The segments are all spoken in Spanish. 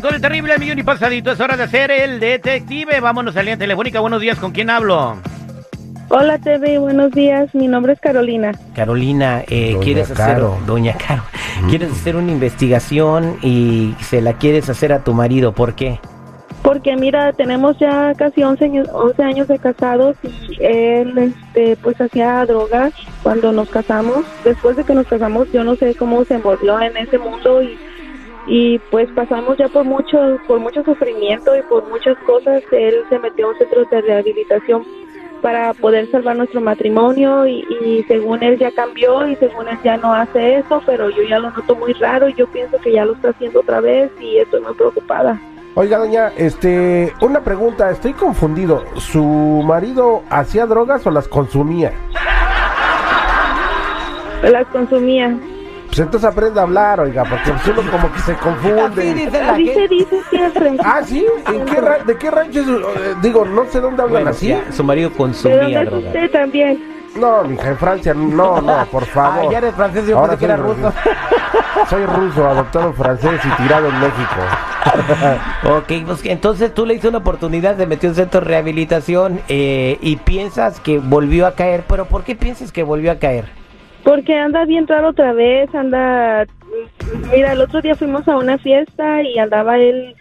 Con el terrible millón y pasadito. Es hora de hacer el detective. Vámonos a línea telefónica. Buenos días, ¿con quién hablo? Hola TV, buenos días. Mi nombre es Carolina. Carolina, eh, Doña ¿quieres hacer, Caro. doña Caro, quieres hacer una investigación y se la quieres hacer a tu marido? ¿Por qué? Porque mira, tenemos ya casi 11 años, 11 años de casados y él este, pues hacía drogas cuando nos casamos. Después de que nos casamos, yo no sé cómo se envolvió en ese mundo y, y pues pasamos ya por mucho, por mucho sufrimiento y por muchas cosas. Él se metió a un centro de rehabilitación para poder salvar nuestro matrimonio y, y según él ya cambió y según él ya no hace eso, pero yo ya lo noto muy raro y yo pienso que ya lo está haciendo otra vez y estoy muy preocupada. Oiga, doña, este, una pregunta, estoy confundido. ¿Su marido hacía drogas o las consumía? Las consumía. Pues entonces aprenda a hablar, oiga, porque pues uno como que se confunde. Así se dice siempre. Ah, ¿sí? ¿En qué ra- ¿De qué rancho es? Eh, digo, no sé dónde hablan Bueno, así. ya, su marido ¿De consumía dónde es drogas. usted también? No, mija, en Francia, no, no, por favor. Ah, ya eres francés, yo Ahora pensé que era soy ruso. Soy ruso, adoptado francés y tirado en México. Ok, pues entonces tú le hiciste una oportunidad, se metió en centro de rehabilitación eh, y piensas que volvió a caer, pero ¿por qué piensas que volvió a caer? Porque anda bien raro otra vez, anda... Mira, el otro día fuimos a una fiesta y andaba él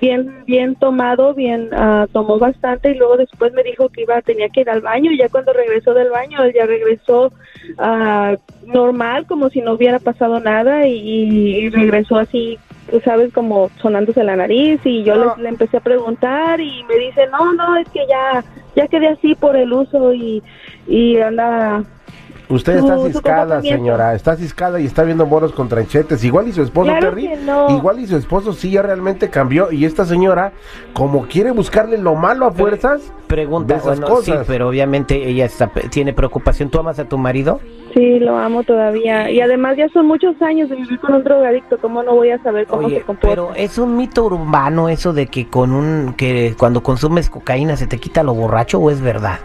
bien bien tomado, bien ah, tomó bastante y luego después me dijo que iba tenía que ir al baño y ya cuando regresó del baño él ya regresó ah, normal como si no hubiera pasado nada y, y regresó así tú sabes como sonándose la nariz y yo No. le, le empecé a preguntar y me dice no no es que ya ya quedé así por el uso y y anda Usted está Su- ciscada, señora. Está ciscada y está viendo moros con tranchetes. Igual y su esposo, Claro Terry. no. Igual y su esposo sí ya realmente cambió. Y esta señora, como quiere buscarle lo malo a fuerzas, Pregunta, de esas bueno, sí, cosas. pero obviamente ella está, tiene preocupación. ¿Tú amas a tu marido? Sí, lo amo todavía. Y además ya son muchos años de vivir con un drogadicto. ¿Cómo no voy a saber cómo Oye, se comporta? pero es un mito urbano eso de que con un que cuando consumes cocaína se te quita lo borracho o es verdad?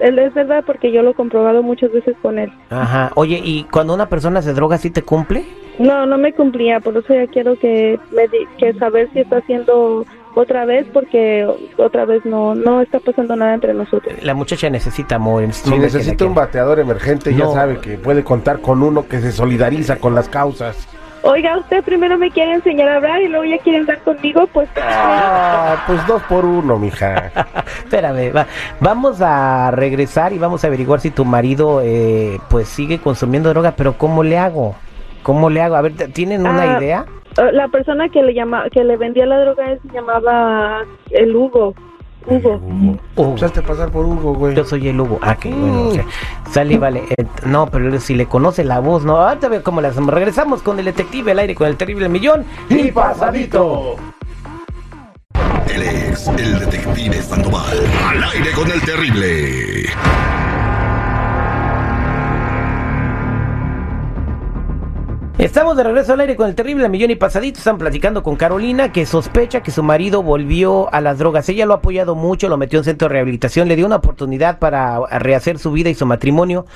Él es verdad porque yo lo he comprobado muchas veces con él. Ajá. Oye, ¿y cuando una persona se droga sí te cumple? No, no me cumplía. Por eso ya quiero que, me di- que saber si está haciendo otra vez porque otra vez no no está pasando nada entre nosotros. La muchacha necesita amor. si necesita un bateador emergente, ya sabe que puede contar con uno que se solidariza con las causas. Oiga, usted primero me quiere enseñar a hablar y luego ya quiere andar conmigo, pues... Ah, pues dos por uno, mija. Espérame, va- vamos a regresar y vamos a averiguar si tu marido eh, pues sigue consumiendo droga, pero ¿cómo le hago? ¿Cómo le hago? A ver, ¿tienen una Ah, idea? eh, La persona que le llama, que le vendía la droga él se llamaba el Hugo. Hugo. Hugo. Pues hazte pasar por Hugo, güey. Yo soy el Hugo. Ah, que bueno. o sea, sale y vale. Eh, no, pero si le conoce la voz, no. Ahorita veo cómo le hacemos. Regresamos con el detective al aire con el terrible millón. Y pasadito. Él es el detective Sandoval. Al aire con el terrible. Estamos de regreso al aire con el terrible millón y pasadito. Están platicando con Carolina que sospecha que su marido volvió a las drogas. Ella lo ha apoyado mucho, lo metió en centro de rehabilitación, le dio una oportunidad para rehacer su vida y su matrimonio.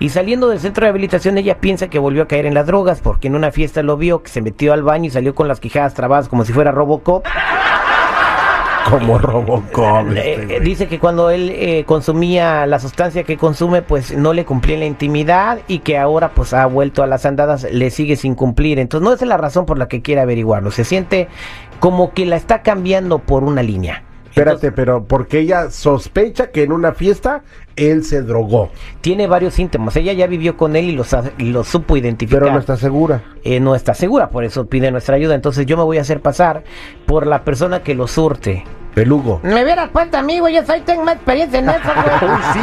Y saliendo del centro de rehabilitación, ella piensa que volvió a caer en las drogas porque en una fiesta lo vio, que se metió al baño y salió con las quijadas trabadas como si fuera Robocop. Como Robocop. Este, dice que cuando él eh, consumía la sustancia que consume, pues no le cumplía la intimidad y que ahora pues ha vuelto a las andadas, le sigue sin cumplir. Entonces no es la razón por la que quiere averiguarlo. Se siente como que la está cambiando por una línea. Espérate, pero porque ella sospecha que en una fiesta él se drogó, Tiene varios síntomas. Ella ya vivió con él y los, los supo identificar. pero no está segura. Eh, no está segura, por eso pide nuestra ayuda. Entonces yo me voy a hacer pasar por la persona que lo surte. El Hugo. Me hubieras puesto amigo, yo soy, tengo más experiencia en eso, güey. sí,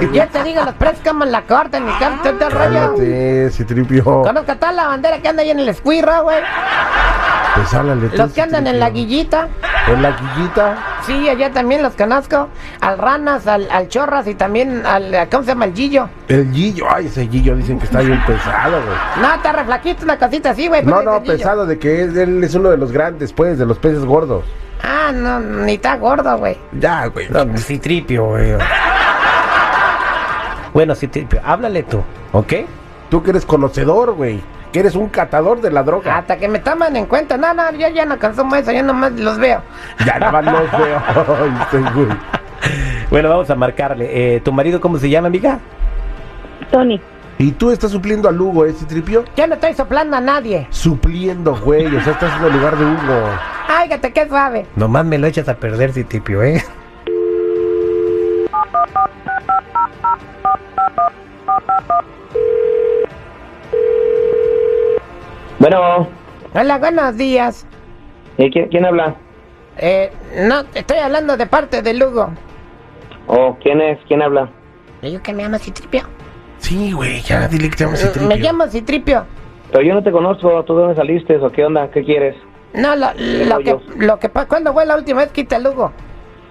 ¿eh? Ya te digo, los como la cortan y todo el rollo. Cállate, Citripio. Conozco toda la bandera que anda ahí en el escuirro, güey. Pues háblale Los que andan en la guillita. En la guillita. Sí, allá también los conozco. Al Ranas, al, al Chorras y también al. ¿Cómo se llama? El Gillo. El Gillo. Ay, ese Gillo dicen que está bien pesado, güey. No, está re flaquito, una cosita así, güey. No, pues, no, Gillo. pesado de que es- él es uno de los grandes, pues, de los peces gordos. Ah, no, ni está gordo, güey. Ya, güey. No, sí, tripio, güey. Bueno, sí, tripio. Háblale tú, ¿ok? Tú que eres conocedor, güey. que eres un catador de la droga. Hasta que me toman en cuenta. No, no, yo ya no consumo eso, yo nomás los veo. Ya nada más los veo. Ay, güey. Bueno, vamos a marcarle. Eh, ¿Tu marido cómo se llama, amiga? Tony. Y tú estás supliendo a Lugo, ¿eh, Citripio? Yo no estoy soplando a nadie. Supliendo, güey. O sea, estás en el lugar de Hugo. Áigate, qué suave. Nomás me lo echas a perder, Citripio, ¿eh? Bueno, Hola, buenos días. ¿y quién, quién habla? Eh, no, estoy hablando de parte de Lugo. ¿O quién es? ¿Quién habla? ¿Y yo que me llamo Citripio? Sí, güey, ya dile que te llamas Citripio. Me llamo Citripio. Pero yo no te conozco, ¿tú de dónde saliste o qué onda? ¿Qué quieres? No, lo, lo que, lo que pa- ¿Cuándo fue la última vez que te Lugo?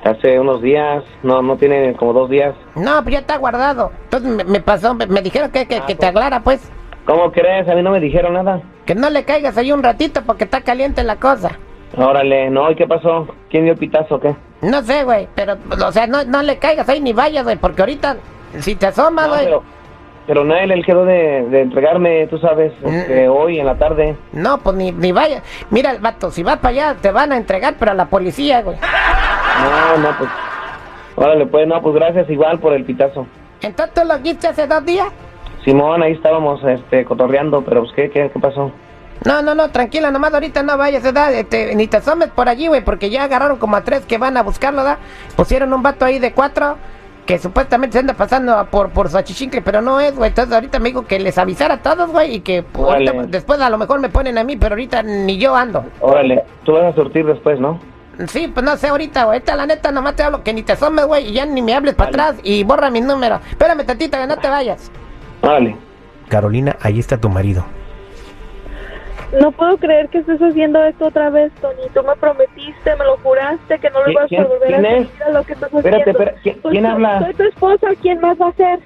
Hace unos días, no, no tiene como dos días. No, pues ya está guardado. Entonces me, me pasó, me, me dijeron que, que, que te aclara, pues. ¿Cómo crees? A mí no me dijeron nada. Que no le caigas ahí un ratito porque está caliente la cosa. Órale, no, ¿y qué pasó? ¿Quién dio el pitazo o qué? No sé, güey, pero, o sea, no, no le caigas ahí ni vayas, güey, porque ahorita, si te asomas, No, güey. pero, pero Nael, él quedó de, de entregarme, tú sabes, este, hoy en la tarde. No, pues ni, ni vayas. Mira, el vato, si vas para allá, te van a entregar, pero a la policía, güey. No, no, pues. Órale, pues, no, pues gracias igual por el pitazo. Entonces tú lo viste hace dos días. Simón, ahí estábamos, este, cotorreando, pero pues, ¿qué, qué, qué pasó? No, no, no, tranquila, nomás ahorita no vayas, ¿verdad? Este, ni te asomes por allí, güey, porque ya agarraron como a tres que van a buscarlo, ¿verdad? Pusieron un vato ahí de cuatro que supuestamente se anda pasando por, por su achichincle, pero no es, güey. Entonces ahorita me dijo que les avisara a todos, güey, y que pues, ahorita, después a lo mejor me ponen a mí, pero ahorita ni yo ando. Órale, tú vas a surtir después, ¿no? Sí, pues no sé ahorita, güey. Ahorita la neta nomás te hablo que ni te asomes, güey, y ya ni me hables para Vale. atrás y borra mi número. Espérame tantito, que no te vayas. Órale. Carolina, ahí está tu marido. No puedo creer que estés haciendo esto otra vez, Tony. Tú me prometiste, me lo juraste que no lo ¿Qui- ibas a volver a quién hacer. es? Mira lo que estás Espérate, haciendo. espera, ¿quién- Soy quién habla? Soy tu esposa, ¿quién más va a ser?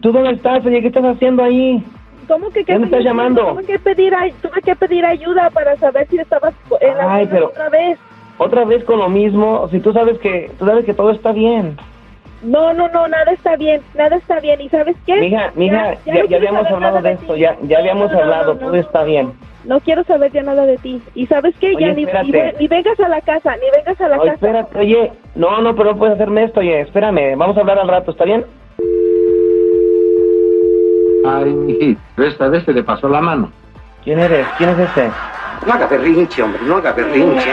¿Tú dónde estás? Oye, ¿qué estás haciendo ahí? ¿Cómo que qué ¿Quién me está tuve- llamando? Tuve que, pedir, tuve que pedir ayuda para saber si estabas en la Ay, cena pero- otra vez. Otra vez con lo mismo, si tú sabes que tú sabes que todo está bien. No, no, no, nada está bien, nada está bien. ¿Y sabes qué? Mija, mija, ya, habíamos hablado de esto, ya, ya habíamos no, hablado, no, todo está bien. No quiero saber ya nada de ti. ¿Y sabes qué? Oye, ya ni, ni, vengas a la casa, ni vengas a la Oye, casa. espérate, oye, no, no, pero no puedes hacerme esto, oye, espérame, vamos a hablar al rato, ¿está bien? Ay, esta vez se le pasó la mano. ¿Quién eres? ¿Quién es este? No haga berrinche, hombre, no haga berrinche.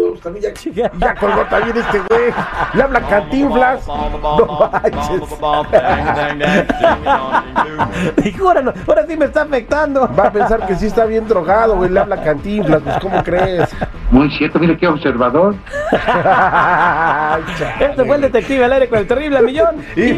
No, pues también ya, ya colgó también este güey. Le habla Cantinflas. No manches. Y ahora, no- ahora sí me está afectando. Va a pensar que sí está bien drogado, güey. Le habla Cantinflas. Pues, ¿cómo crees? Muy cierto, mire qué observador. Ay, chale. Este fue el detective al aire con el terrible millón. Y